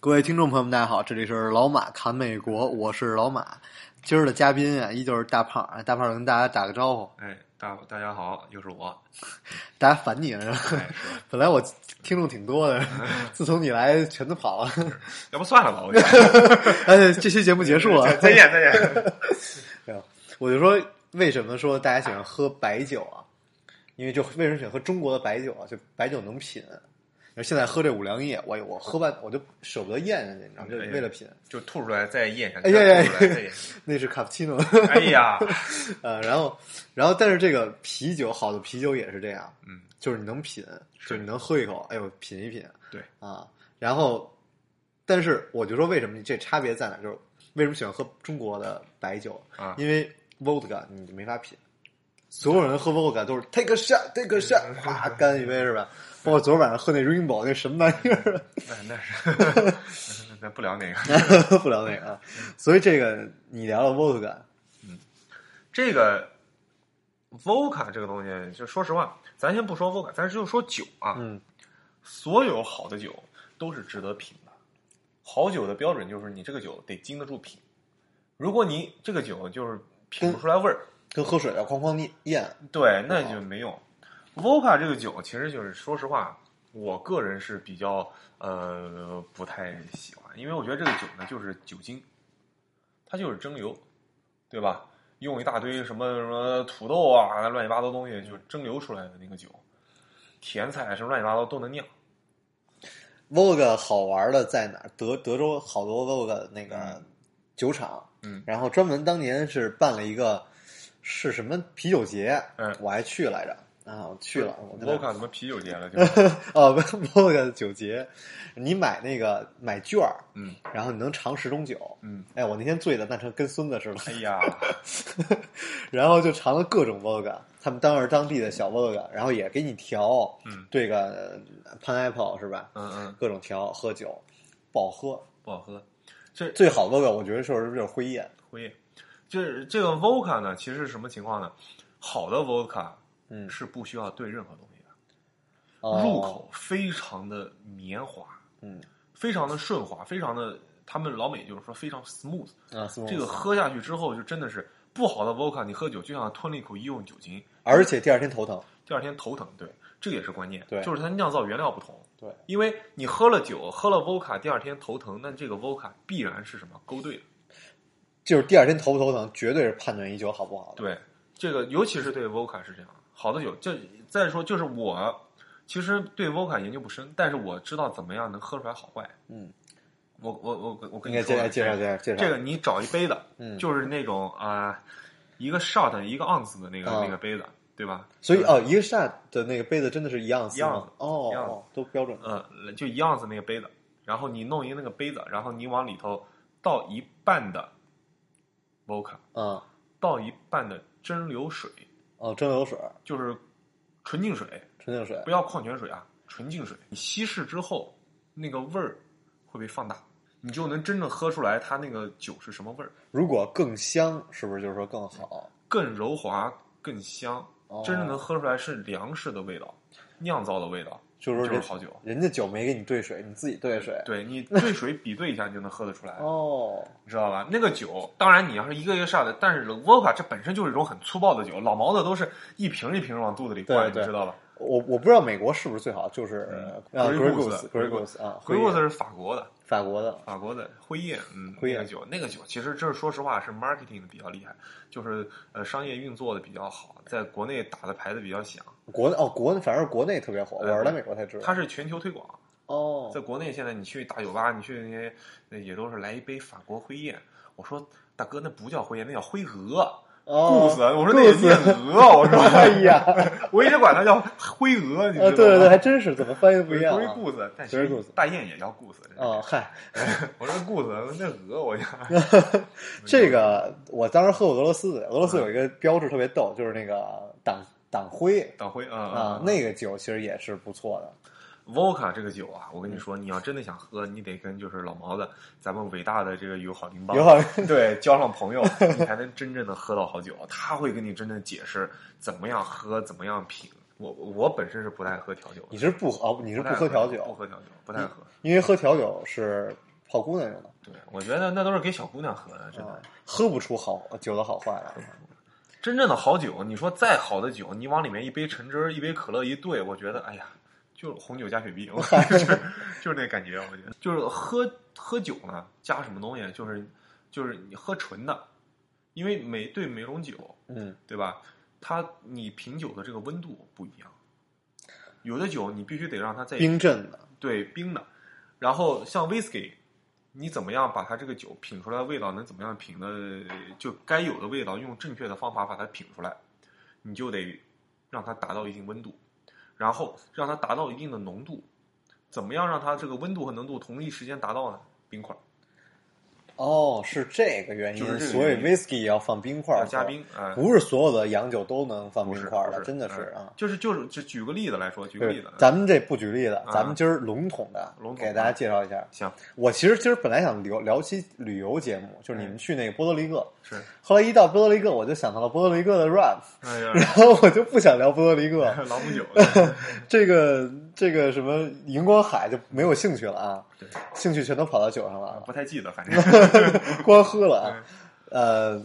各位听众朋友们，大家好，这里是老马侃美国，我是老马。今儿的嘉宾啊，依旧是大胖，啊大胖跟大家打个招呼。哎，大大家好，又是我。大家烦你了是吧？哎，本来我听众挺多的，自从你来全都跑了。要不算了吧？我觉得哎，这期节目结束了，再见，再见。没有，我就说为什么说大家喜欢喝白酒啊？因为就为什么喜欢喝中国的白酒啊？就白酒能品。现在喝这五粮液，我我喝完我就舍不得咽下去，你知道吗？就为了品。就吐出来再咽下去。哎呀呀吐出来再咽下去那是卡布奇诺。哎呀，呃，然后，然后，但是这个啤酒，好的啤酒也是这样，嗯，就是你能品，就是你能喝一口，哎呦，品一品，对啊，然后，但是我就说为什么这差别在哪？就是为什么喜欢喝中国的白酒啊因为 vodka 你就没法品，所有人喝 vodka 都是 take a shot，take a shot，哗干一杯是吧？包括昨儿晚上喝那 Rainbow 那什么玩意儿，那那是，那 那不聊那个。不聊那个啊，所以这个你聊聊 vodka，这个 vodka 这个东西，就说实话，咱先不说 vodka，咱就说酒啊。嗯，所有好的酒都是值得品的。好酒的标准就是你这个酒得经得住品。如果你这个酒就是品不出来味儿，跟喝水啊哐哐咽，对，那就没用。Vodka 这个酒其实就是说实话，我个人是比较呃不太喜欢，因为我觉得这个酒呢就是酒精，它就是蒸馏，对吧？用一大堆什么什么土豆啊，乱七八糟东西，就是蒸馏出来的那个酒，甜菜什么乱七八糟都能酿。vodka 好玩的在哪儿？德德州好多 vodka 那个嗯酒厂，嗯然后专门当年是办了一个是什么啤酒节，嗯我还去来着啊，我去了，我在那 vodka 怎么啤酒节了？就是 哦，vodka 酒节，你买那个买券儿，嗯然后你能尝十种酒，嗯，哎，我那天醉的那成跟孙子似的，哎呀，然后就尝了各种 vodka，他们当时当地的小 vodka，然后也给你调，嗯这个 pineapple 是吧？嗯嗯，各种调喝酒，不好喝。不好喝。这最好的 vodka 我觉得就是就是辉夜，辉夜，就是这个 vodka 呢，其实是什么情况呢？好的 vodka 嗯，是不需要兑任何东西的。哦入口非常的绵滑，嗯非常的顺滑，非常的，他们老美就是说非常 smooth。啊，这个喝下去之后，就真的是不好的 vodka，你喝酒就像吞了一口医用酒精，而且第二天头疼，第二天头疼。对，这个也是关键。对就是它酿造原料不同。对，因为你喝了酒，喝了 vodka，第二天头疼，那这个 vodka 必然是什么勾兑的。就是第二天头不头疼，绝对是判断一酒好不好的。对，这个尤其是对 vodka 是这样，好的酒，这再说就是我其实对 vodka 研究不深，但是我知道怎么样能喝出来好坏。嗯，我我我我跟你说介绍介绍介绍介绍这个你找一杯子，嗯就是那种啊、一个 shot 一个 ounce 的那个、啊那个杯子，对吧？所以哦，一个 shot 的那个杯子真的是一样一样吗？哦一样哦，都标准。嗯，就一样子那个杯子，然后你弄一个那个杯子，然后你往里头倒一半的 vodka，嗯，倒一半的蒸馏水，哦，蒸馏水、就是纯净水，纯净水不，要矿泉水啊，纯净水。你稀释之后，那个味儿会被放大，你就能真正喝出来它那个酒是什么味儿，如果更香，是不是就是说更好？更柔滑、更香，哦真正能喝出来是粮食的味道，酿造的味道，就是说就是好酒。人家酒没给你兑水，你自己兑水。对你 兑水比对一下，你就能喝得出来，哦，你知道吧？那个酒，当然你要是一个一个上的，但是 vodka 这本身就是一种很粗暴的酒，老毛子都是一瓶一瓶往肚子里灌，你知道吧？我我不知道美国是不是最好，就是嗯啊 Grey Goose Goose Grey Goose 啊，回过辉夜是法国的，法国的，法国的辉夜，嗯，辉夜酒，那个酒其实这是说实话是 marketing 的比较厉害，就是呃商业运作的比较好，在国内打的牌子比较响，国内哦国内反正是国内特别火，我哎是来美国才知道。它是全球推广。哦在国内现在你去大酒吧，你去那些那也都是来一杯法国灰宴。我说大哥，那不叫辉夜，那叫灰鹅。哦顾死，我说那也顾死念鹅，我说，哎呀，我一直管它叫灰鹅，你知道啊，吗？对对对，还真是，怎么翻译不一样追啊？顾死，但其实大雁也叫顾死。哦，嗨，我说顾死，那鹅我就 这个我当时喝过俄罗斯的，俄罗斯有一个标志特别逗，就是那个党党徽党徽啊啊，那个酒其实也是不错的。Vodka 这个酒啊，我跟你说，你要真的想喝，你得跟就是老毛子，咱们伟大的这个友好邻邦，友 好对交上朋友，你才能真正的喝到好酒。他会跟你真正解释怎么样喝，怎么样品。我我本身是不太喝调酒的，你是不哦，你是不喝调酒不，喝调酒，不太喝。因为喝调酒是泡姑娘用的，对，我觉得那都是给小姑娘喝的，真的。啊喝不出好酒的好坏来。真正的好酒，你说再好的酒，你往里面一杯橙汁儿、一杯可乐一兑，我觉得，哎呀，就是红酒加雪碧，我 就是就是那感觉，我觉得。就是喝喝酒呢，加什么东西，就是就是你喝纯的，因为每对每种酒，嗯，对吧？它你品酒的这个温度不一样，有的酒你必须得让它在冰镇的，对冰的，然后像 whisky，你怎么样把它这个酒品出来的味道能怎么样品的，就该有的味道，用正确的方法把它品出来，你就得让它达到一定温度，然后让它达到一定的浓度，怎么样让它这个温度和浓度同一时间达到呢？冰块哦，是这个原因，就是所以原因。whisky 要放冰块加冰，啊、不是所有的洋酒都能放冰块儿的，真的是啊。嗯就是就是就举个例子来说，举个例子，，咱们这不举例子，啊。咱们今儿笼统的笼统给大家介绍一下。行。我其实今儿本来想聊聊期旅游节目，就是你们去那个波多黎各，是，后来一到波多黎各，我就想到了波多黎各的 rap，哎呀，然后我就不想聊波多黎各，朗姆酒，这个这个什么荧光海就没有兴趣了啊，对，兴趣全都跑到酒上了，不太记得，反正 光喝了啊。呃，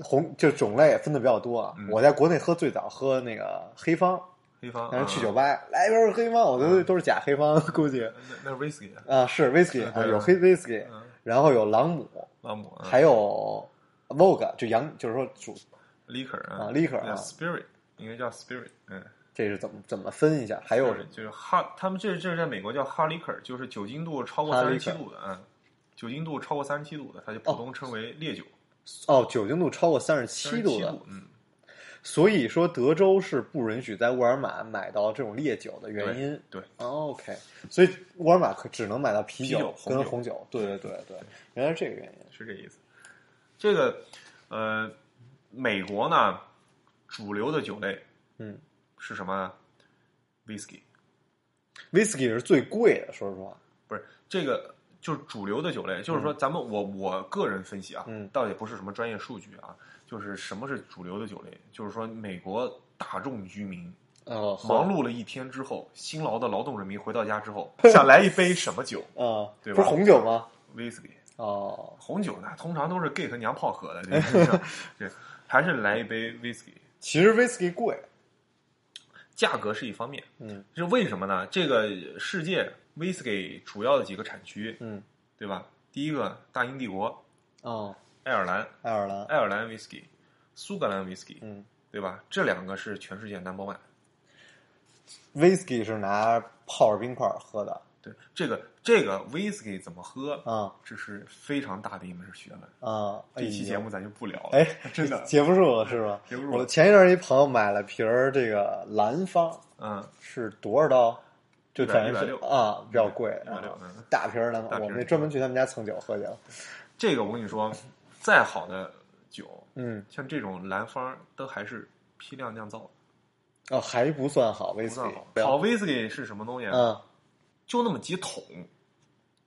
红就种类分的比较多啊。嗯我在国内喝最早喝那个黑方，黑方，但是去酒吧，吧来一杯黑方，我觉得都是假黑方，估计那那是 whisky，啊是 whisky 啊，有黑 whisky，嗯然后有朗姆，朗姆，啊还有 vogue 就洋，就是说主 liquor 啊，liquor 啊 spirit 应该叫 spirit，嗯，这是怎么怎么分一下？还有就是就是哈，他们这这是在美国叫 hard liquor，就是酒精度超过三十七度的，嗯，酒精度超过三十七度的，它就普通称为烈酒，哦，酒精度超过三十七度37的，嗯，所以说德州是不允许在沃尔玛买到这种烈酒的原因。对，哦 OK，所以沃尔玛可只能买到啤啤酒跟红酒红酒。对对对对，原来是这个原因。是这意思。这个呃，美国呢，主流的酒类嗯是什么呢？whisky，whisky 是最贵的，说实话。不是这个。就是主流的酒类，就是说，咱们我我个人分析啊，嗯倒也不是什么专业数据啊，就是什么是主流的酒类，就是说，美国大众居民哦，忙碌了一天之后，辛劳的劳动人民回到家之后，想来一杯什么酒 啊，对吧不是红酒吗？？whisky。哦，红酒呢，通常都是 gay 和娘炮喝的，这个这还是来一杯 whisky。其实 whisky 贵。价格是一方面，嗯是为什么呢？这个世界 whisky 主要的几个产区，嗯，对吧？第一个大英帝国、哦，爱尔兰、爱尔兰。爱尔兰 whisky、苏格兰 whisky，嗯对吧？这两个是全世界 number one。，whisky 是拿泡着冰块喝的。对，这个这个 whisky 怎么喝啊这是非常大的一门学问。啊，这期节目咱就不聊了，哎，真的，接不住了是吧？接不住了我前一阵儿一朋友买了瓶儿这个蓝方，嗯，是多少刀？就100反正是160啊，比较贵，160啊嗯大瓶儿蓝方，大瓶儿我们那专门去他们家蹭酒喝去了。这个我跟你说，再好的酒，嗯，像这种蓝方都还是批量酿造的，哦，还不算好不算，whisky 好。好 whisky 是什么东西？啊，就那么几桶。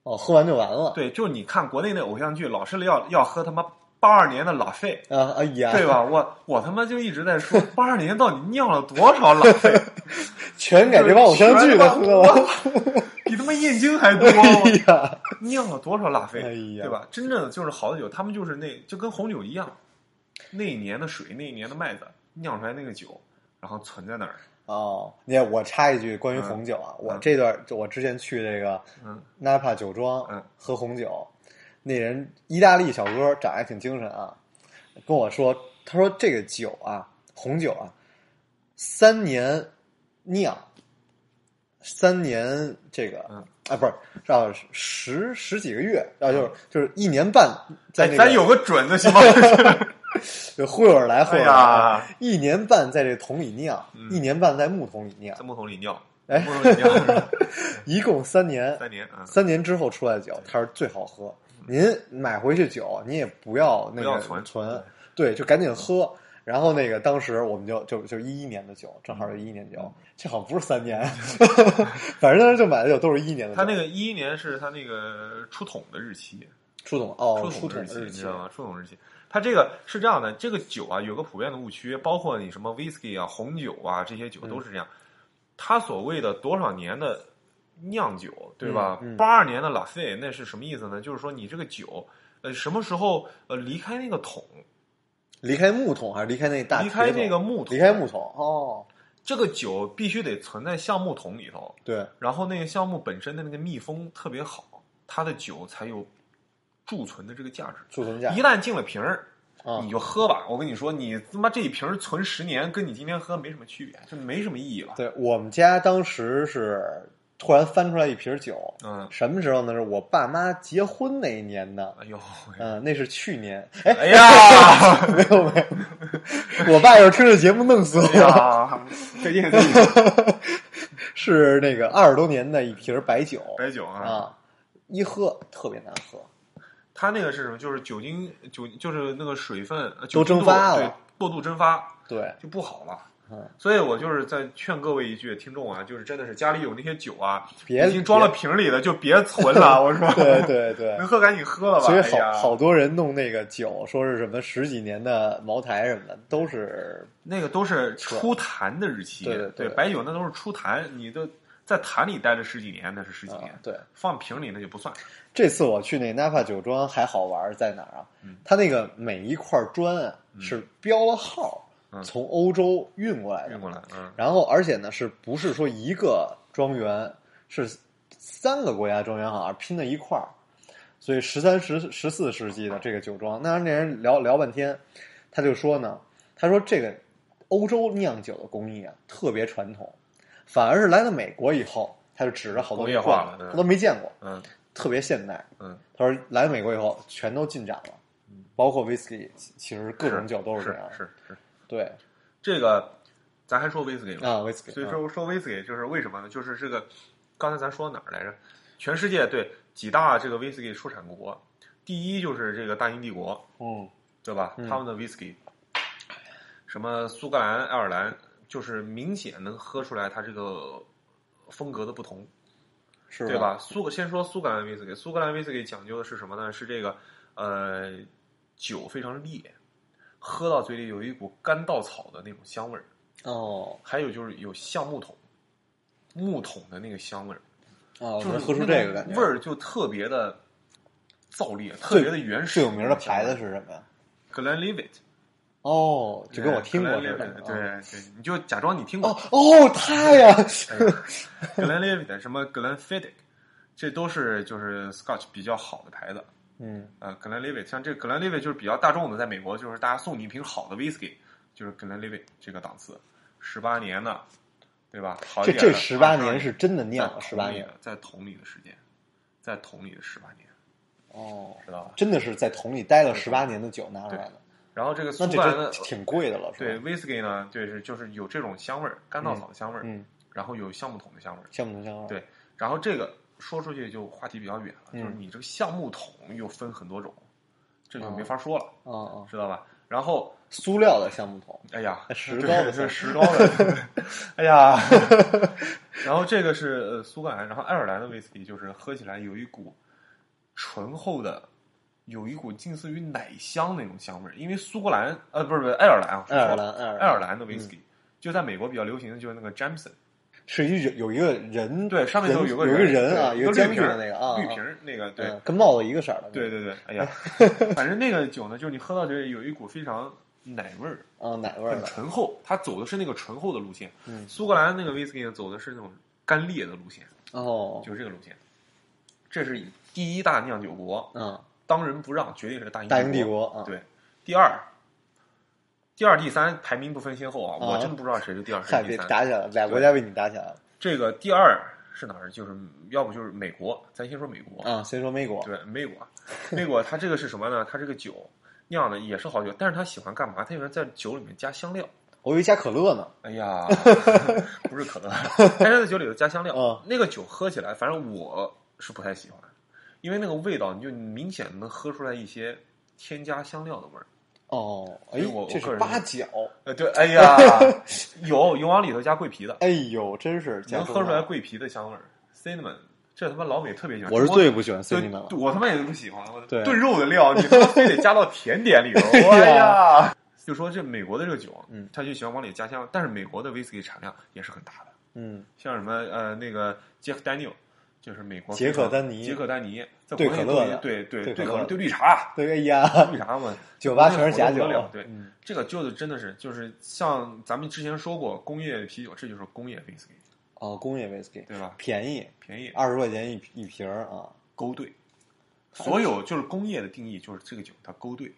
哦，喝完就完了。对，就是你看国内那偶像剧，老是要要喝他妈八二年的拉菲，啊，哎呀，对？吧？我我他妈就一直在说八二年到底酿了多少拉菲，全给这帮偶像剧的喝了。比他妈燕京还多。哎呀，酿了多少拉菲，哎呀对吧？真正的就是好的酒，他们就是那就跟红酒一样，那一年的水，那一年的麦子酿出来那个酒，然后存在那儿。哦，你看我插一句关于嗯。红酒啊，我嗯。这段就我之前去这个嗯。Napa 酒庄嗯。喝红酒，那人意大利小哥长得还挺精神啊，跟我说，他说这个酒啊，红酒啊，三年酿，三年这个嗯。啊不是啊十十几个月啊就是就是一年半在那咱有个准的行吗？就忽悠着来忽哎悠一年半在这桶里酿，嗯。一年半在木桶里酿。在，木桶里酿，哎。木桶里尿 一共三年。三年啊，三年之后出来的酒，它是最好喝。您买回去酒，您也不要那个存。存，对，就赶紧喝。然后那个当时我们就就就一一年的酒，正好是一一年酒，嗯。这好像不是三年，反正当时就买的酒都是一一年的酒。他那个一一年是他那个出桶的日期，出桶哦，出出桶日期，桶的日期。你知道吗？出桶日期，它这个是这样的，这个酒啊有个普遍的误区，包括你什么 whisky 啊、红酒啊这些酒都是这样。它所谓的多少年的酿酒，对吧？八二年的拉菲那是什么意思呢？就是说你这个酒，呃，什么时候呃离开那个桶，离开木桶还是离开那大离开那个木桶，离开木桶哦，这个酒必须得存在橡木桶里头，对，然后那个橡木本身的那个密封特别好，它的酒才有贮存的这个价值。贮存价一旦进了瓶儿，啊你就喝吧。我跟你说，你他妈这一瓶存十年，跟你今天喝没什么区别，就没什么意义了。对我们家当时是突然翻出来一瓶酒，嗯，什么时候呢？是我爸妈结婚那一年的，哎呦，嗯，那是去年。哎，哎呀，没有没有，我爸要是听这节目弄死哎我。呀，再见再见，是那个二十多年的一瓶白酒白酒啊，啊，一喝特别难喝。它那个是什么？就是酒精酒，就是那个水分呃都蒸发了对，过度蒸发对，就不好了。嗯，所以我就是在劝各位一句，听众啊，就是真的是家里有那些酒啊，别已经装了瓶里的就别存了。我说，对对对 能。喝赶紧喝了吧。所以好好多人弄那个酒，说是什么十几年的茅台什么的，都是那个都是出坛的日期，对对对白酒那都是出坛，你都在坛里待了十几年，那是十几啊年，，对。放瓶里那就不算。这次我去那 Napa 酒庄还好玩在哪儿啊？嗯它那个每一块砖啊是标了号，嗯从欧洲运过来的运。过来，嗯，然后而且呢，是不是说一个庄园是三个国家庄园好像拼在一块儿？所以十三、十十四世纪的这个酒庄，那那人聊聊半天，他就说呢，他说这个欧洲酿酒的工艺啊特别传统，反而是来到美国以后，他就指着好多工业化他都没见过，嗯特别现代。嗯，他说来美国以后全都进展了，嗯包括 whisky，其实各种酒都是这样。是是，对这个咱还说威士忌吗？啊，whisky，所以说说威士忌就是为什么呢？就是这个刚才咱说哪儿来着？全世界对几大这个威士忌出产国，第一就是这个大英帝国，嗯对吧？嗯他们的 whisky，什么苏格兰、爱尔兰，就是明显能喝出来它这个风格的不同，是对吧？苏先说苏格兰威士忌，苏格兰威士忌讲究的是什么呢？是这个呃酒非常烈，喝到嘴里有一股干稻草的那种香味儿，哦还有就是有橡木桶。木桶的那个香味儿，哦，就是能喝出这个感觉味儿就特别的燥烈，特别的原始。最有名的牌子是什么呀？Glenlivet，哦，就跟我听过似 Glenlivet，的。对啊对，你就假装你听过哦。哦，他呀，Glenlivet 什么 Glenfiddich，这都是就是 Scotch 比较好的牌子。嗯呃，Glenlivet 像这个 Glenlivet 就是比较大众的，在美国就是大家送你一瓶好的 whisky，就是 Glenlivet 这个档次，十八年的，对吧？好一这这十八年是真的酿了在十八年在桶里的时间，在桶里的十八年，哦，知道吧？真的是在桶里待了十八年的酒拿出来的，然后这个苏格兰的挺贵的了，是对吧？whisky 呢，对是就是有这种香味儿，干稻草的香味儿，嗯，然后有橡木桶的香味儿，橡木桶香味儿，对然后这个说出去就话题比较远了，嗯就是你这个橡木桶又分很多种，这就哦没法说了，啊啊，知道吧？然后，塑料的橡木桶，哎呀，石膏的石膏的，哎呀，然后这个是呃苏格兰，然后爱尔兰的威士忌就是喝起来有一股醇厚的，有一股近似于奶香那种香味儿，因为苏格兰呃不是不是爱尔兰啊，爱尔兰爱尔兰。的威士忌，就在美国比较流行的就是那个 Jameson。是一有有一个人，对，上面人头有个有一个人啊，对一个绿瓶的那个啊，绿瓶儿那个，对。嗯，跟帽子一个色儿的，对，对对，哎呀，反正那个酒呢，就是你喝到嘴里有一股非常奶味儿，啊，奶味儿很，醇厚，它走的是那个醇厚的路线。嗯。苏格兰那个威士忌呢，走的是那种干裂的路线，哦，就是这个路线。这是第一大酿酒国，嗯，当仁不让，决定是大英大英帝国。啊，对，第二，第二、第三排名不分先后啊，啊我真不知道谁是第二，谁，是第三。打起来了，俩国家为你打起来了，这个第二是哪儿？就是要不就是美国，咱先说美国。啊，先说美国，对，美国，美国它这个是什么呢？它这个酒酿的也是好酒，但是他喜欢干嘛？他喜欢在酒里面加香料。我以为加可乐呢。哎呀，不是可乐，但是在酒里头加香料。嗯那个酒喝起来，反正我是不太喜欢，因为那个味道你就明显能喝出来一些添加香料的味儿。哦，哎我，这是八角，呃，对，哎呀，有有往里头加桂皮的，哎呦，真是加能。喝出来桂皮的香味儿。cinnamon，这他妈老美特别喜欢。我是最不喜欢 cinnamon 了。我他妈也不喜欢。我对炖肉的料，你他妈非得加到甜点里头。哎呀就说这美国的这个酒，嗯他就喜欢往里加香，但是美国的威士忌产量也是很大的。嗯，像什么呃那个杰克丹尼尔，就是美国杰克丹尼杰克丹尼在国内可乐的对对可乐对可乐兑绿茶，对，哎呀，绿茶嘛，酒吧全是假酒。对嗯，这个就是真的是就是像咱们之前说过，工业啤酒，这就是工业威士忌，哦，工业威士忌对吧？便宜，便宜二十块钱一一瓶儿啊。勾兑，所有就是工业的定义就是这个酒它勾兑，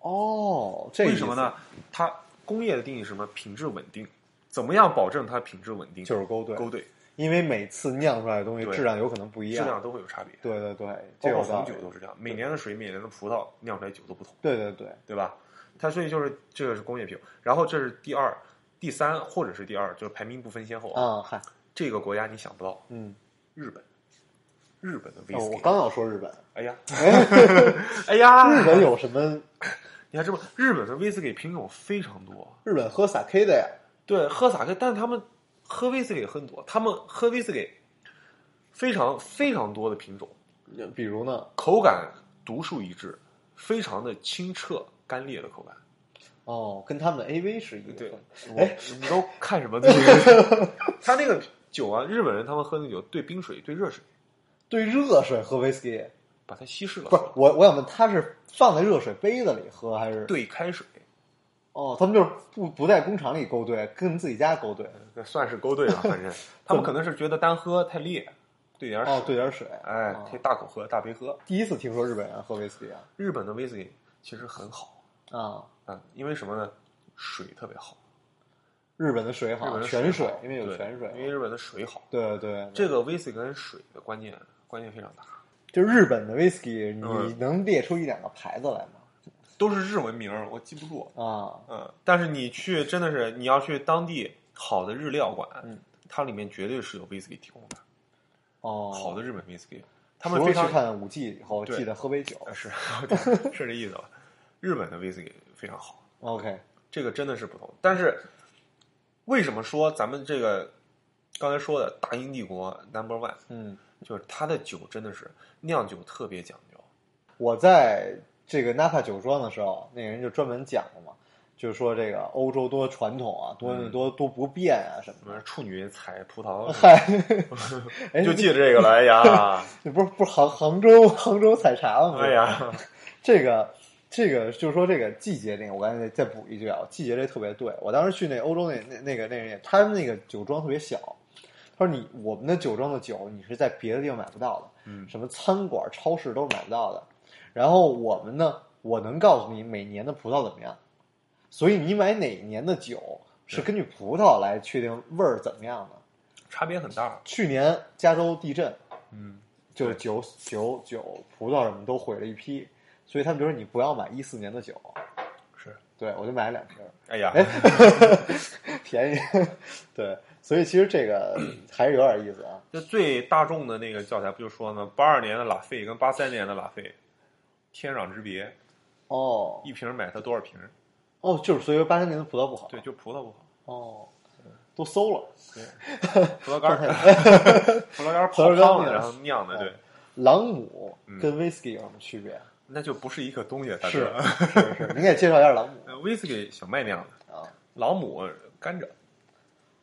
哦，为什么呢？？它工业的定义是什么？品质稳定，怎么样保证它品质稳定？就是勾兑，勾兑，因为每次酿出来的东西质量有可能不一样。质量都会有差别。对对对，这包括红酒都是这样，每年的水、每年的葡萄酿出来酒都不同，对对对，对吧？它所以就是这个是工业啤酒，然后这是第二、第三或者是第二，就是排名不分先后。啊，嗨，这个国家你想不到，嗯，日本，日本的威哦士忌，我刚要说日本，哎呀，哎呀，日本有什么？你还知不日本的威士忌品种非常多，日本喝 sake 的呀，对，喝撒 K，，但是他们喝威士忌很多，他们喝威士忌非常非常多的品种，比如呢？口感独树一帜，非常的清澈干裂的口感。哦，跟他们的 AV 是一个对，哎，你都看什么东西？他那个酒啊，日本人他们喝那酒兑冰水、兑热水，兑热水喝威士忌，把它稀释了，不是我，我想问，他是放在热水杯子里喝还是？兑开水，哦，他们就是不不在工厂里勾兑，跟自己家勾兑。那算是勾兑了。反正 他们可能是觉得单喝太烈，兑点水，哦，兑点水。哎哦，可以大口喝、大杯喝。第一次听说日本人喝威士忌啊日本的威士忌其实很好啊！嗯，因为什么呢？水特别好，日本的水好，泉水，因为有泉水。因为日本的水好。对对对，这个威士忌跟水的关键关键非常大，就日本的威士忌，你嗯能列出一两个牌子来吗？都是日文名儿，我记不住。啊，嗯，但是你去真的是你要去当地好的日料馆，嗯它里面绝对是有威士忌提供的，哦，好的日本威士忌，他他们非常去看五 G 以后，记得喝杯酒。呃是 是这意思吧？日本的威士忌非常好，OK，这个真的是不同。但是为什么说咱们这个刚才说的大英帝国 Number One，嗯，就是它的酒真的是酿酒特别讲究，我在这个 Napa 酒庄的时候，那个人就专门讲了嘛，就是说这个欧洲多传统啊，多嗯多多不变啊什什么的。处女采葡萄，嗨，哎，就记着这个了。哎呀，那不是不是杭杭州杭州采茶了吗？哎，呀，这个这个就是说这个季节那个，我刚才再补一句啊，季节这特别对。我当时去那欧洲那那那个那人，他们那个酒庄特别小，他说你我们的酒庄的酒你是在别的地方买不到的，嗯什么餐馆、超市都是买不到的。然后我们呢，我能告诉你每年的葡萄怎么样，所以你买哪年的酒是根据葡萄来确定味儿怎么样的。差别很大。去年加州地震，嗯，就是酒酒酒葡萄什么都毁了一批，所以他们就说你不要买一四年的酒。是，对我就买了两瓶儿，哎呀，哎，便宜。对，所以其实这个 还是有点意思啊。就最大众的那个教材不就说呢？八二年的拉菲跟八三年的拉菲，天壤之别，哦一瓶买它多少瓶？哦，就是所以说八三年的葡萄不好。对，就葡萄不好，哦，都馊了。对，葡萄干儿，葡萄干儿泡葡萄干然后酿的，对，朗姆嗯跟威士忌有什么区别？那就不是一个东西，大是哥。是是，您给介绍一下朗姆呃威士忌小麦酿的，啊。朗姆甘蔗，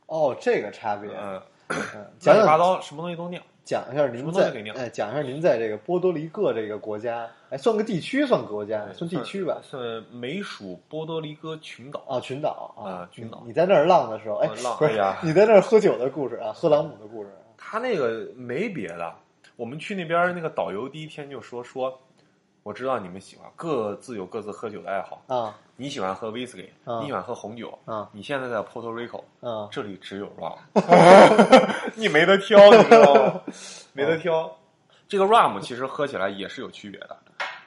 哦，这个差别，嗯，嗯，乱七八糟，什么东西都酿。讲一下您在哎，讲一下您在这个波多黎各这个国家，哎，算个地区，算国家，算地区吧。算美属波多黎各群岛。啊，群岛啊群岛你你在那儿浪的时候，哎，浪呀你在那儿喝酒的故事啊，喝朗姆的故事。他那个没别的，我们去那边那个导游第一天就说说，我知道你们喜欢，各自有各自喝酒的爱好。啊你喜欢喝 whisky，、啊。你喜欢喝红酒，嗯你现在在 Puerto Rico，嗯这里只有 rum，你没得挑，你知道吗？没得挑。这个 rum 其实喝起来也是有区别的，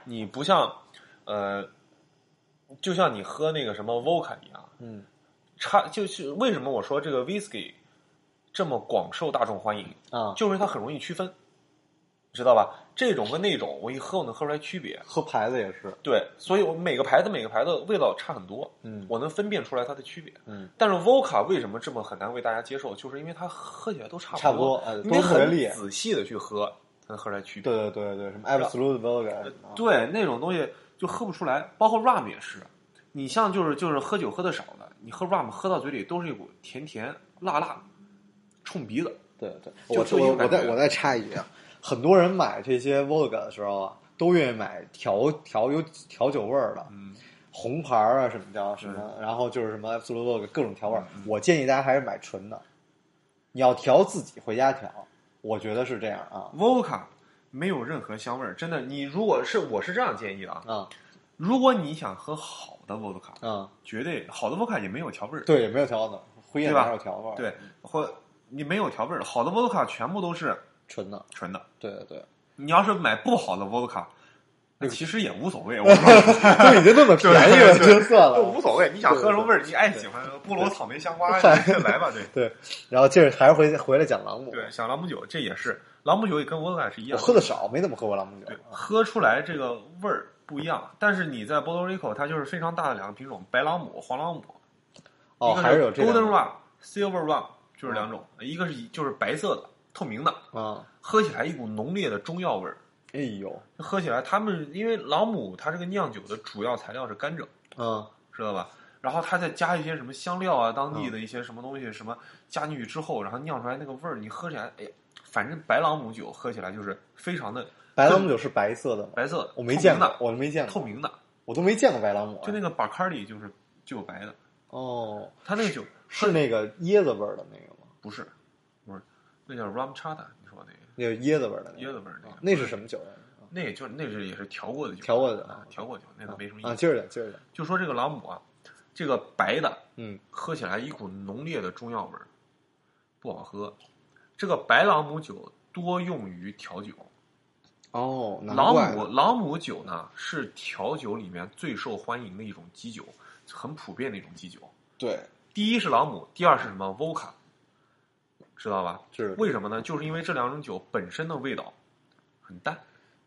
你不像，呃，就像你喝那个什么 vodka 一样，嗯。差就是为什么我说这个 whisky 这么广受大众欢迎，啊，就是因为它很容易区分，知道吧？这种跟那种，我一喝我能喝出来区别。喝牌子也是，对，所以我每个牌子每个牌子味道差很多，嗯我能分辨出来它的区别。嗯，但是 Vodka 为什么这么很难为大家接受？就是因为它喝起来都差差不多多，呃你得很仔细的去喝，才能喝出来区别。对对对对，什么 absolute vodka，啊对，那种东西就喝不出来，包括 rum 也是。你像就是就是喝酒喝的少的，你喝 rum 喝到嘴里都是一股甜甜辣辣，冲鼻子。对对，就我我我再我再插一句啊，很多人买这些 vodka 的时候啊，都愿意买调调有调酒味儿的，嗯，红牌儿啊什么叫什么，然后就是什么 absolute vodka 各种调味儿。我建议大家还是买纯的，你要调自己回家调，我觉得是这样啊。Vodka 没有任何香味儿，真的。你如果是我是这样建议的啊，啊。如果你想喝好的 Vodka，啊，绝对好的 Vodka 也没有调味儿，对，也没有调的，灰夜对吧？哪有调味儿？对，或你没有调味儿，好的 Vodka 全部都是纯的，纯的。对对对，你要是买不好的 Vodka，那其实也无所谓，我说都已经那么便宜了，就算就了。无所谓。你想喝什么味儿，你爱喜欢菠萝、草莓、香瓜，你来吧。对对，然后接着还是回回来讲朗姆。对，讲朗姆酒，这也是朗姆酒也跟 Vodka 是一样。我喝的少，没怎么喝过朗姆酒对，喝出来这个味儿不一样。但是你在波多黎各，它就是非常大的两个品种，白朗姆、黄朗姆。哦，还是有这 Golden 个 Rum、Silver Rum，就是两种，一个是就是白色的、透明的，啊，喝起来一股浓烈的中药味儿。哎呦，喝起来，他们因为朗姆它这个酿酒的主要材料是甘蔗，嗯知道吧？然后它再加一些什么香料啊，当地的一些什么东西，什么加进去之后，然后酿出来那个味儿，你喝起来，哎呀，反正白朗姆酒喝起来就是非常的白朗姆酒是白色的？白色的，我没见过我都没见过，透明的，我都没见过白朗姆。就那个巴卡里就是就有白的，哦，它那个酒是那个椰子味儿的那个吗？不是，那叫 rum chata，你说那个那个椰子味儿的椰子味儿那个，那是什么酒？那也就是那是也是调过的酒，调过的啊，调过酒，那个没什么意思啊，思。接着讲，接着讲。就说这个朗姆啊，这个白的嗯喝起来一股浓烈的中药味儿，不好喝。这个白朗姆酒多用于调酒，哦，朗姆朗姆酒呢是调酒里面最受欢迎的一种基酒，很普遍的一种基酒。对，第一是朗姆，第二是什么 Vodka，知道吧？是为什么呢？就是因为这两种酒本身的味道很淡。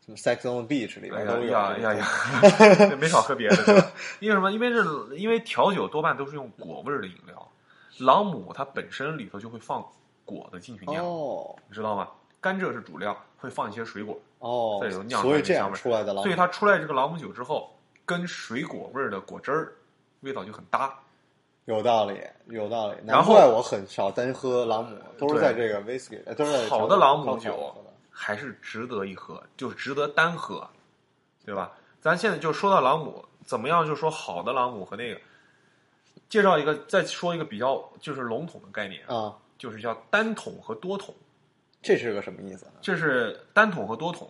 什么 Sex on the Beach 里哎边都有。呀呀呀呀！没少喝别的，吧？因为什么？因为这因为调酒多半都是用果味儿的饮料，朗姆它本身里头就会放果的进去酿，哦你知道吗？甘蔗是主料，会放一些水果，哦再有，酿出所以这样来的香味儿出来的朗姆，所以它出来这个朗姆酒之后，跟水果味儿的果汁儿味道就很搭。有道理，有道理。难然后怪我很少单喝朗姆，都是在这个 whisky，呃都是好的朗姆酒还是值得一喝，就是值得单喝，对吧？咱现在就说到朗姆，怎么样？就说好的朗姆和那个，介绍一个，再说一个比较就是笼统的概念，啊，就是叫单桶和多桶。这是个什么意思呢？这是单桶和多桶，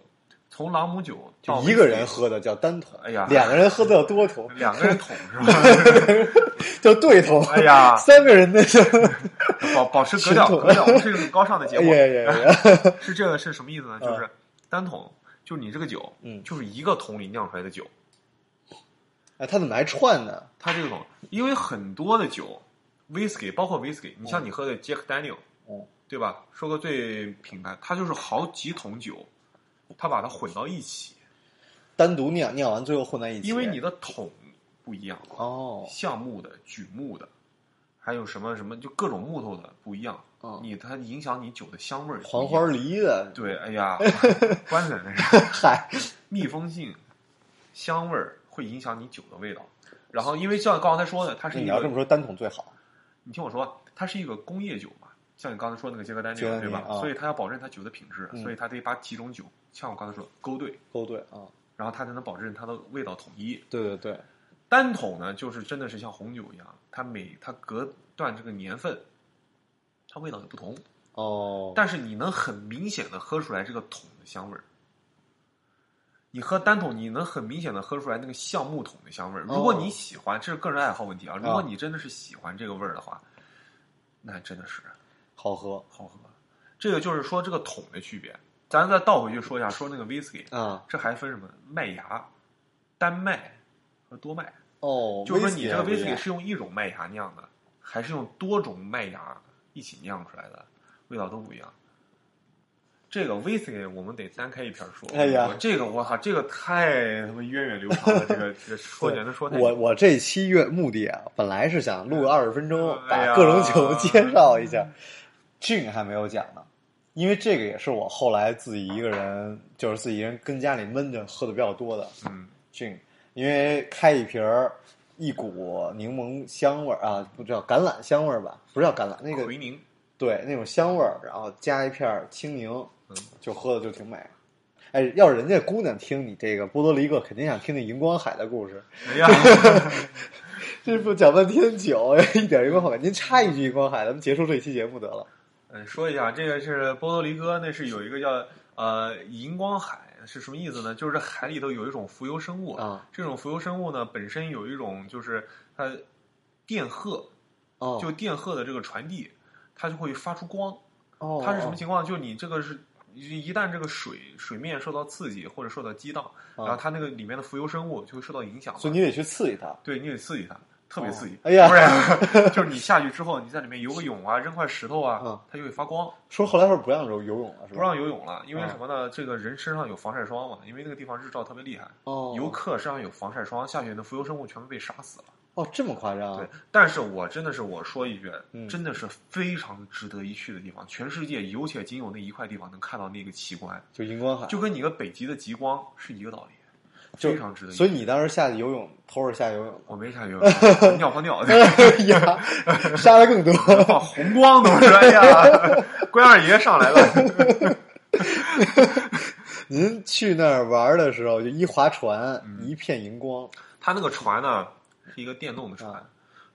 从朗姆酒到就一个人喝的叫单桶，哎呀两个人喝的叫多桶，两个人桶是吧？叫对桶。哎呀 三个人的就，保保持格调，格调，我们是一个很高尚的节哎目。呀呀呀！是这个是什么意思呢？嗯就是单桶，就是你这个酒，嗯就是一个桶里酿出来的酒。哎，它怎么还串呢？它这种，因为很多的酒，whisky 包括 whisky，你像你喝的 Jack Daniel，嗯对吧？说个最品牌，它就是好几桶酒，它把它混到一起，单独酿，酿完最后混在一起。因为你的桶不一样，哦，橡木的、榉木的，还有什么什么，就各种木头的不一样，嗯你它影响你酒的香味儿。黄花。梨的，对，哎呀，关键那是嗨，密封性、香味儿会影响你酒的味道。然后，因为像刚才说的，它是一个你要这么说，单桶最好。你听我说，它是一个工业酒嘛，像你刚才说那个杰克丹尼尔，对吧？所以它要保证它酒的品质，嗯所以它得把几种酒，像我刚才说勾兑，勾兑啊，然后它才能保证它的味道统一。对对对，单桶呢，就是真的是像红酒一样，它每它隔断这个年份，它味道也不同，哦，但是你能很明显的喝出来这个桶的香味儿。你喝单桶，你能很明显的喝出来那个橡木桶的香味儿。哦如果你喜欢，这是个人爱好问题啊。如果啊你真的是喜欢这个味儿的话，那真的是好喝好喝。这个就是说这个桶的区别。咱再倒回去说一下，说那个 whisky，啊。这还分什么麦芽、单麦和多麦。哦，就是说你这个威士 whisky 忌是用一种麦芽酿的，还是用多种麦芽一起酿出来的，味道都不一样。这个 whisky 我们得单开一篇说。哎呀我这个我靠，这个太他妈源远流长了，这个这个说起来能说太。我我这期月目的啊，本来是想录二十分钟，把各种酒介绍一下。gin 还没有讲呢，因为这个也是我后来自己一个人，就是自己一人跟家里闷着喝的比较多的嗯 gin，因为开一瓶儿，一股柠檬香味儿啊，不叫橄榄香味儿吧？不是叫橄榄，那个奎宁，对那种香味儿，然后加一片青柠，嗯就喝的就挺美。哎，要是人家姑娘听你这个波多黎各，肯定想听听荧光海的故事。哎呀，这不讲半天酒，一点荧光海。您插一句荧光海，咱们结束这期节目得了。嗯，说一下，这个是波多黎各，那是有一个叫呃荧光海，是什么意思呢？就是这海里头有一种浮游生物啊，这种浮游生物呢本身有一种就是它电荷，哦，就电荷的这个传递，它就会发出光。哦，它是什么情况？就你这个是一一旦这个水水面受到刺激或者受到激荡，啊然后它那个里面的浮游生物就会受到影响。所以你得去刺激它。对你得刺激它，特别刺激。哎呀不是就是你下去之后，你在里面游个泳啊，扔块石头啊嗯，它就会发光。说后来说不让游游泳了，是吧？不让游泳了，因为啊什么呢？这个人身上有防晒霜嘛，因为那个地方日照特别厉害，哦，游客身上有防晒霜，下去的浮游生物全部被杀死了。哦，这么夸张？对，但是我真的是我说一句，嗯真的是非常值得一去的地方，全世界有且仅有那一块地方能看到那个奇观，就荧光海，就跟你个北极的极光是一个道理，就非常值得。所以你当时下去游泳，偷着下去游泳我没下游泳，尿泡尿，的，哎呀，杀的更多。放红光都是，哎呀，关二爷上来了。您去那儿玩的时候，就一划船，嗯一片荧光，他那个船呢是一个电动的船，啊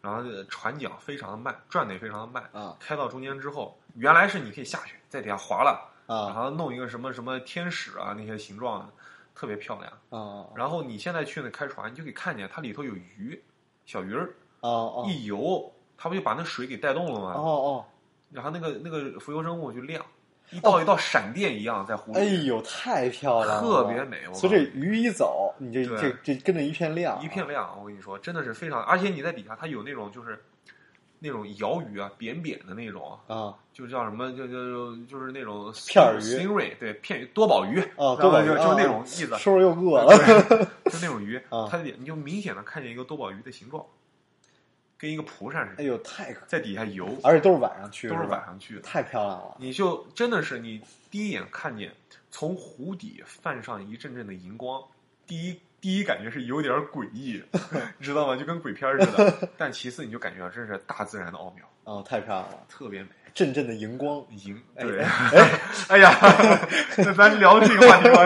然后这个船桨非常的慢，转的也非常的慢。啊开到中间之后，原来是你可以下去，在底下划了，然啊后弄一个什么什么天使啊那些形状，特别漂亮。啊然后你现在去那开船，你就可以看见它里头有鱼，小鱼儿！一游，它不就把那水给带动了吗？哦哦，然后那个那个浮游生物就亮，一道一道闪电一样在湖里，哎呦，太漂亮了，特别美。我所以这鱼一走，你这对这这跟着一片亮，一片亮，我跟你说，真的是非常，而且你在底下，它有那种就是那种鳐鱼啊，扁扁的那种，啊就叫什么，就就就是那种片儿鱼 stingray，对，片鱼多宝鱼，哦，然后多宝鱼就就那啊种意思，说着又饿了。对，就那种鱼啊，它的你就明显的看见一个多宝鱼的形状，跟一个蒲扇似的，哎呦，太可，在底下游，而且都是晚上去，都是晚上去的，太漂亮了。你就真的是你第一眼看见从湖底泛上一阵阵的荧光，第一第一感觉是有点诡异，你 知道吗？就跟鬼片似的。但其次你就感觉到这是大自然的奥妙，哦，太漂亮了，特别美。阵阵的荧光。荧哎对，哎 呀，那咱聊这个话题吧，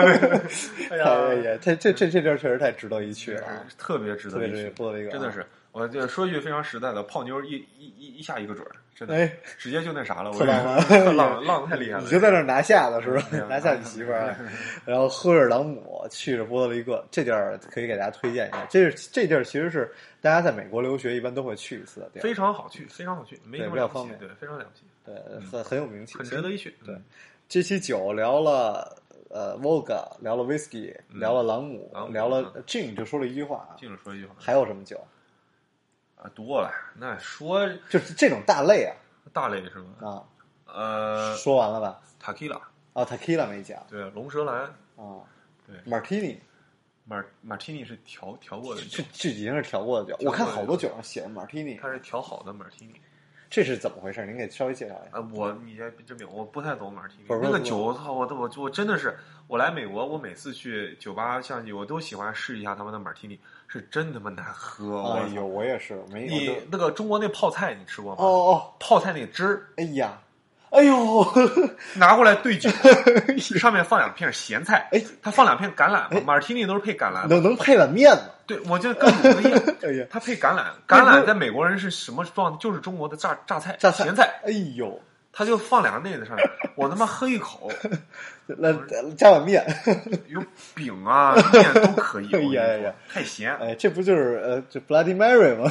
哎哎呀，呀，这这这这地儿确实太值得一去了啊，特别值得一去，真的是。我就说一句非常实在的，泡妞一一一一下一个准儿，真的，哎，直接就那啥了，我特浪漫 特浪 浪的太厉害了。你就在那儿拿下了是吧？拿下你媳妇儿，然后喝着朗姆去着波多黎各，这地儿可以给大家推荐一下。这是这地儿其实是大家在美国留学一般都会去一次的地儿，非常好去，非常好去，没对什么了不对，非常了不起，对，很很有名气，很值得一去。对嗯，这期酒聊了呃 Vodka，聊了 Whisky，聊了朗姆聊了 Gin，就说了一句话啊，净着说一句话还有什么酒？啊，多了。那说就是这种大类啊大类是吗？啊，呃说完了吧？？Takila，啊，Tequila 没讲对，龙舌兰，啊，对，Martini 马马提尼是调调过的这酒，这已经是调过的酒，我看好多酒上写的 Martini，它是调好的马提尼。这是怎么回事？您给稍微介绍一下。呃，我你这这边我不太懂马提尼那个酒，我操，我都我我真的是，我来美国，我每次去酒吧相机，我都喜欢试一下他们的马提尼，是真他妈难喝。哎呦，我也是没你那个中国那泡菜你吃过吗？哦哦，泡菜那汁儿哎呀，哎呦，拿过来兑酒，上面放两片咸菜，哎，他放两片橄榄嘛，马提尼都是配橄榄的。能能配碗面吗？对，我就跟卤子一样，哎呀，他配橄榄，橄榄在美国人是什么状态？就是中国的榨榨菜、榨菜咸菜，哎呦，他就放两个那子上面，我他妈喝一口，那加碗面，有饼啊面都可以。哎呀呀说太咸。哎，这不就是呃，这 Bloody Mary 吗？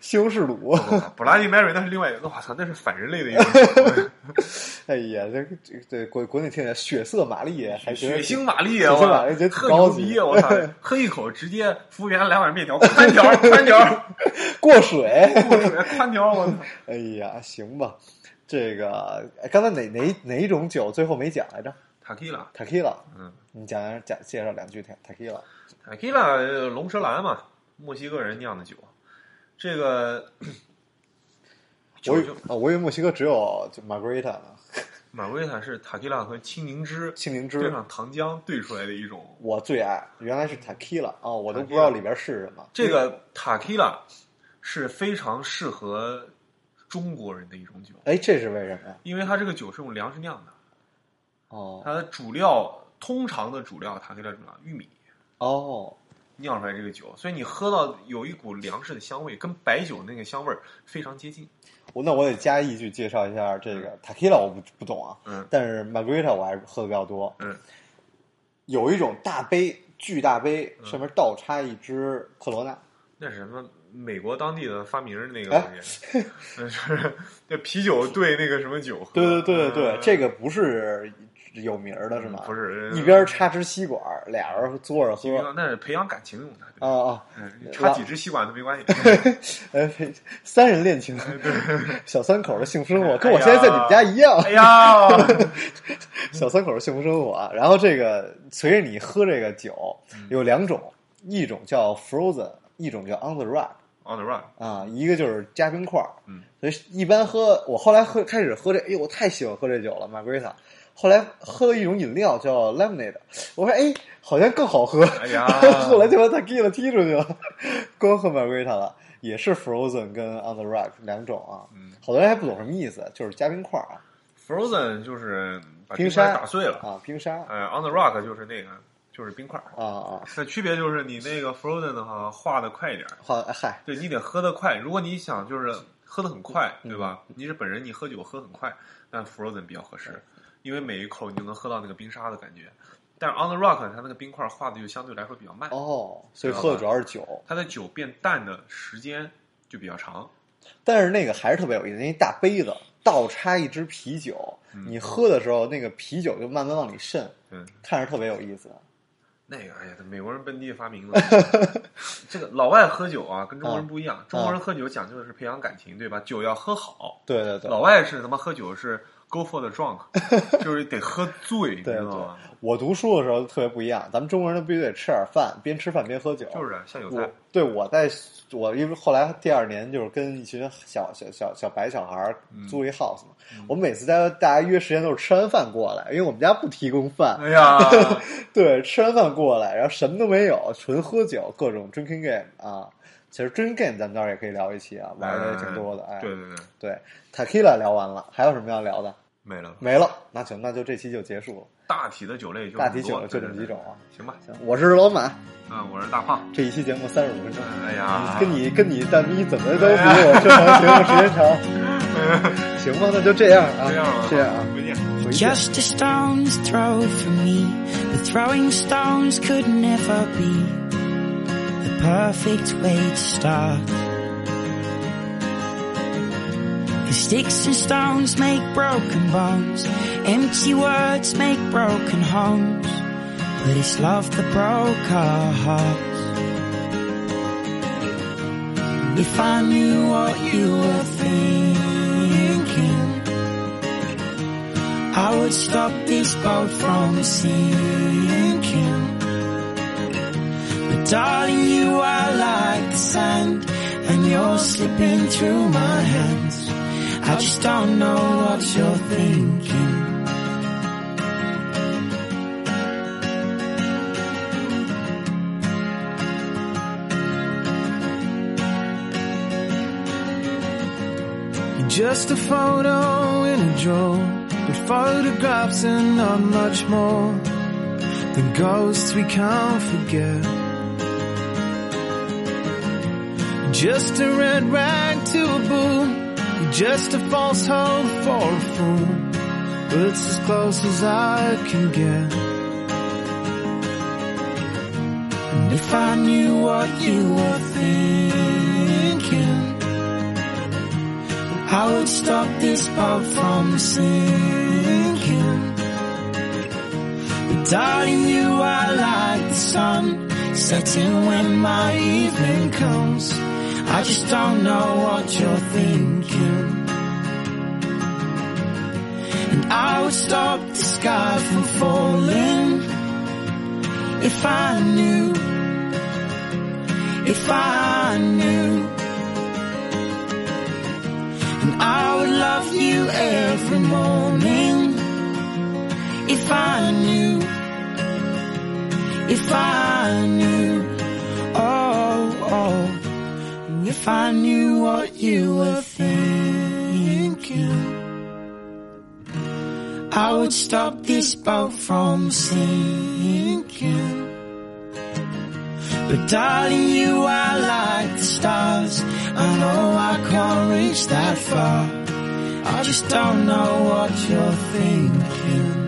西红柿卤。Bloody Mary 那是另外一个，我操，那是反人类的一种 哎呀，这这这国国内听起来血色玛丽还血腥玛丽，血腥玛丽觉得特高级牛逼，我操，喝一口直接服务员来碗面条，宽条宽条，过水。过水宽条，我操。哎呀，行吧，这个哎刚才哪哪哪种酒最后没讲来着塔 q 拉，？Tequila，嗯你讲讲介绍两句 Tequila。塔 q 拉龙舌兰嘛，墨西哥人酿的酒，这个我以酒就啊，我以为墨西哥只有就 Margarita 呢，马格丽塔是塔 q 拉和青柠汁青柠汁兑上糖浆兑出来的一种。我最爱，原来是 Tequila 啊、我都不知道里边是什么。这个塔 q 拉是非常适合中国人的一种酒，哎，这是为什么呀？因为它这个酒是用粮食酿的。哦它的主料通常的主料塔 q 拉主料玉米哦，酿出来这个酒，所以你喝到有一股粮食的香味，跟白酒那个香味儿非常接近。我那我得加一句介绍一下这个 Tequila，我不不懂啊，嗯但是 Margarita 我还是喝的比较多。嗯，有一种大杯，巨大杯，嗯上面倒插一支科罗娜。那是什么？美国当地的发明儿那个哎东西，那是那啤酒兑那个什么酒喝？对对对对对，嗯这个不是有名儿的是吗？不是一边插支吸管，俩人坐着喝。那是培养感情用的。对啊啊，嗯，插几支吸管都没关系。呃，三人恋情，小三口的幸福生活，跟我现在在你们家一样。哎呀，小三口的幸福生活啊。然后这个随着你喝这个酒，嗯有两种，一种叫 frozen，一种叫 on the rock。On the run，啊，一个就是加冰块儿，嗯，所以一般喝，我后来喝开始喝这，哎呦，我太喜欢喝这酒了，Margarita。后来喝了一种饮料叫 lemonade，我说哎，好像更好喝，哎呀。后来就把 tequila 踢出去了，光喝 Margarita 了，也是 frozen 跟 on the rock 两种啊，嗯。好多人还不懂什么意思，就是加冰块儿啊，Frozen 就是把冰冰块沙。打碎了，啊，冰沙。哎，On the Rock 就是那个就是冰块。啊啊，那区别就是你那个 Frozen 的话化的快一点，好，哎嗨，对你得喝得快。如果你想就是喝得很快，嗯。对吧？你是本人，你喝酒喝很快，那 Frozen 比较合适，因为每一口你就能喝到那个冰沙的感觉。但是 On the Rock 它那个冰块化的就相对来说比较慢，哦，所以喝的主要是酒，它的酒变淡的时间就比较长。但是那个还是特别有意思，那一大杯子倒插一支啤酒，你喝的时候那个啤酒就慢慢往里渗，嗯，看着特别有意思。那个，哎呀，美国人本地发明的。这个老外喝酒啊，跟中国人不一样。中国人喝酒讲究的是培养感情，对吧？酒要喝好。对对对，老外是他妈喝酒是 go for the drunk，就是得喝醉，你对对知道吗？，我读书的时候特别不一样，咱们中国人必须得吃点饭，边吃饭边喝酒。就是啊像有菜，对我在我因为后来第二年就是跟一群小小小小白小孩租一 house 嘛，我们每次在大家约时间都是吃完饭过来，因为我们家不提供饭。哎呀，对，吃完饭过来，然后什么都没有，纯喝酒，各种 drinking game 啊。其实 drinking game 咱们到时候也可以聊一期啊，玩的也挺多的。哎，对对对，对，tequila 聊完了，还有什么要聊的？没了。没了，那行，那就这期就结束了。大体的酒类就大体酒这么多就这么几种。啊。对对对行吧，行，我是老马，嗯，我是大胖。这一期节目三十五分钟，哎呀，跟你跟你蛋逼怎么都比我正常节目时间长。行吧，那就这样啊，这样吧，这样啊，再见。回见。Just a stone's throw from me, but throwing stones could never be the perfect way to start. Cause sticks and stones make broken bones, empty words make broken homes, but it's love that broke our hearts. If I knew what you were thinking, I would stop this boat from sinking. But darling, you are like the sand, and you're slipping through my hands. I just don't know what you're thinking. Just a photo in a drawer with photographs are not much more than ghosts we can't forget. Just a red rag to a bull You're just a false hope for a fool, but it's as close as I can get. And if I knew what you were thinking, I would stop this boat from sinking. But darling, you are like the sun setting when my evening comes. I just don't know what you're thinking. And I would stop the sky from falling if I knew, if I knew. And I would love you every morning if I knew, if I knew, if I knew what you were thinking. I would stop this boat from sinking. But darling, you are like the stars. I know I can't reach that far. I just don't know what you're thinking.